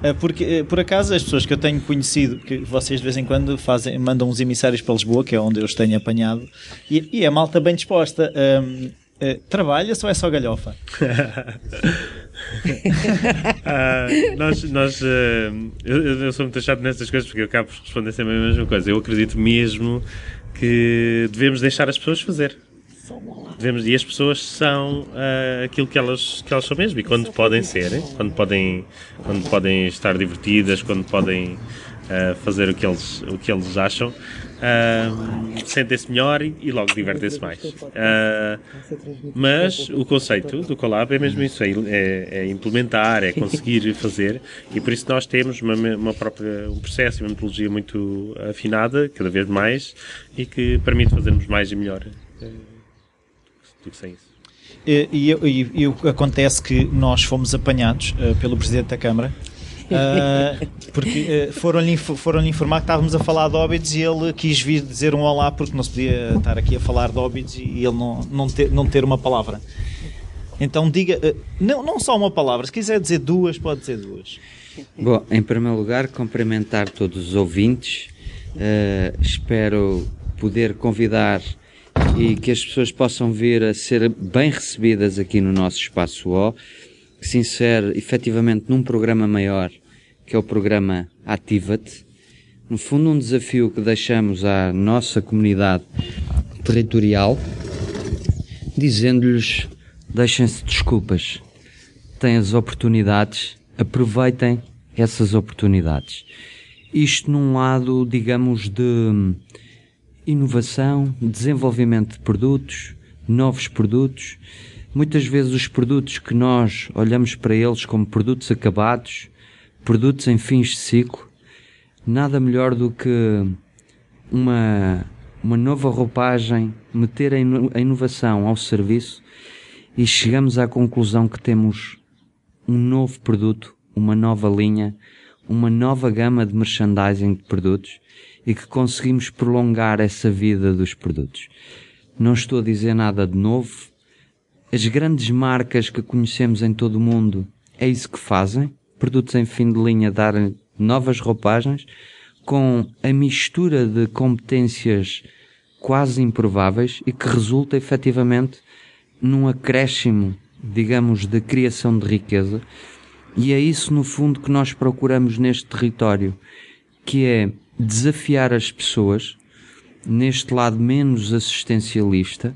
ah, porque ah, por acaso as pessoas que eu tenho conhecido, que vocês de vez em quando fazem, mandam uns emissários para Lisboa, que é onde eu os tenho apanhado, e, e é malta bem disposta. hum, ah, trabalha-se ou é só galhofa? Ah, nós, nós ah, eu, eu sou muito chato nessas coisas porque eu acabo por responder sempre a mesma coisa. Eu acredito mesmo que devemos deixar as pessoas fazer. Devemos, e as pessoas são ah, aquilo que elas, que elas são mesmo. E quando podem ser, quando podem, quando podem estar divertidas, quando podem ah, fazer o que eles, o que eles acham, ah, sentem-se melhor e, e logo divertem-se mais. Mas o conceito do collab é mesmo isso, é, é- é implementar, é conseguir fazer, e por isso nós temos uma, uma própria, um processo e uma metodologia muito afinada, cada vez mais, e que permite fazermos mais e melhor eh, do que sem isso. E, e, e- e o que acontece que nós fomos apanhados eh, pelo Presidente da Câmara ah, porque eh, foram-lhe foram-lhe informar que estávamos a falar de Óbidos e ele quis vir dizer um olá porque não se podia estar aqui a falar de Óbidos e ele não, não, ter, não ter uma palavra. Então diga, não, não só uma palavra, se quiser dizer duas, pode dizer duas. Bom, em primeiro lugar, cumprimentar todos os ouvintes. Espero poder convidar e que as pessoas possam vir a ser bem recebidas aqui no nosso Espaço O, que se insere efetivamente num programa maior, que é o programa Ativa-te. No fundo, um desafio que deixamos à nossa comunidade territorial, dizendo-lhes: deixem-se desculpas, têm as oportunidades, aproveitem essas oportunidades. Isto num lado, digamos, de inovação, desenvolvimento de produtos, novos produtos. Muitas vezes os produtos que nós olhamos para eles como produtos acabados, produtos em fins de ciclo, nada melhor do que uma, uma nova roupagem, meter a ino- a inovação ao serviço e chegamos à conclusão que temos um novo produto, uma nova linha, uma nova gama de merchandising de produtos e que conseguimos prolongar essa vida dos produtos. Não estou a dizer nada de novo. As grandes marcas que conhecemos em todo o mundo é isso que fazem. Produtos em fim de linha darem novas roupagens com a mistura de competências quase improváveis e que resulta efetivamente num acréscimo, digamos, de criação de riqueza. E é isso, no fundo, que nós procuramos neste território, que é desafiar as pessoas neste lado menos assistencialista,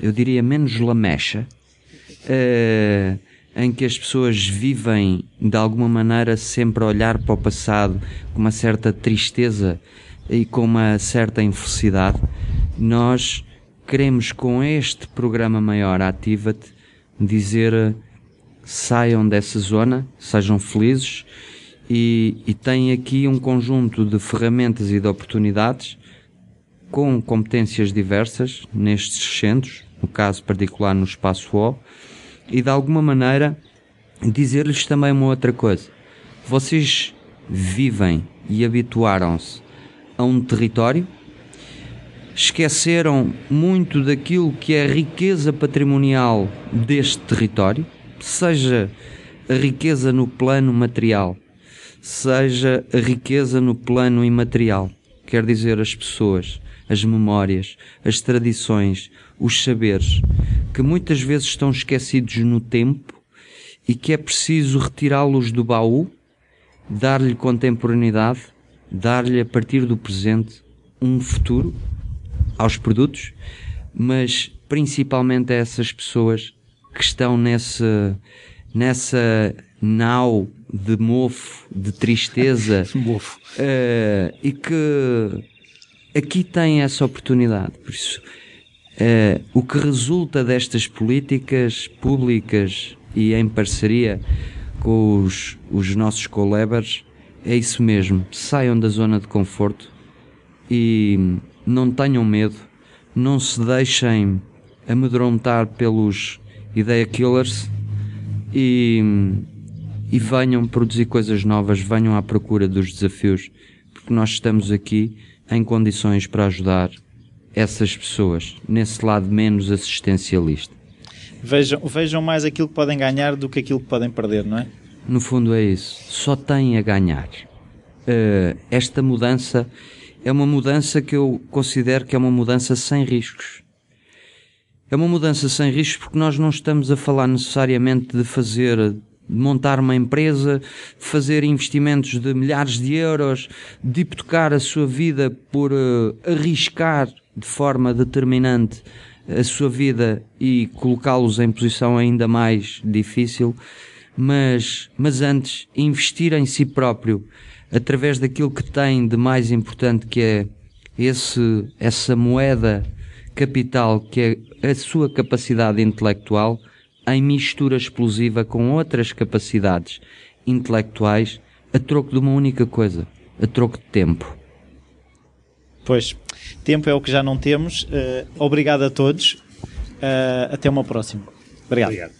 eu diria menos lamecha, uh, em que as pessoas vivem de alguma maneira sempre a olhar para o passado com uma certa tristeza e com uma certa infelicidade, nós queremos com este programa maior Ativa-te dizer saiam dessa zona, sejam felizes e, e têm aqui um conjunto de ferramentas e de oportunidades com competências diversas nestes centros, no caso particular no Espaço O, e de alguma maneira dizer-lhes também uma outra coisa. Vocês vivem e habituaram-se a um território, esqueceram muito daquilo que é a riqueza patrimonial deste território, seja a riqueza no plano material, seja a riqueza no plano imaterial, quer dizer, as pessoas, as memórias, as tradições, os saberes, que muitas vezes estão esquecidos no tempo e que é preciso retirá-los do baú, dar-lhe contemporaneidade, dar-lhe a partir do presente um futuro aos produtos, mas principalmente a essas pessoas que estão nesse, nessa nau de mofo, de tristeza, mofo. Uh, e que aqui tem essa oportunidade. Por isso, uh, o que resulta destas políticas públicas e em parceria com os, os nossos colebers é isso mesmo. Saiam da zona de conforto e não tenham medo, não se deixem amedrontar pelos ideia killers e, e venham produzir coisas novas, venham à procura dos desafios, porque nós estamos aqui em condições para ajudar essas pessoas nesse lado menos assistencialista. Vejam, vejam mais aquilo que podem ganhar do que aquilo que podem perder, não é? No fundo é isso. Só têm a ganhar. Uh, esta mudança é uma mudança que eu considero que é uma mudança sem riscos. É uma mudança sem riscos porque nós não estamos a falar necessariamente de fazer montar uma empresa, fazer investimentos de milhares de euros, hipotecar a sua vida por uh, arriscar de forma determinante a sua vida e colocá-los em posição ainda mais difícil, mas, mas antes investir em si próprio através daquilo que tem de mais importante que é esse, essa moeda capital que é a sua capacidade intelectual em mistura explosiva com outras capacidades intelectuais a troco de uma única coisa, a troco de tempo. Pois, tempo é o que já não temos. Uh, obrigado a todos. Uh, até uma próxima. Obrigado. obrigado.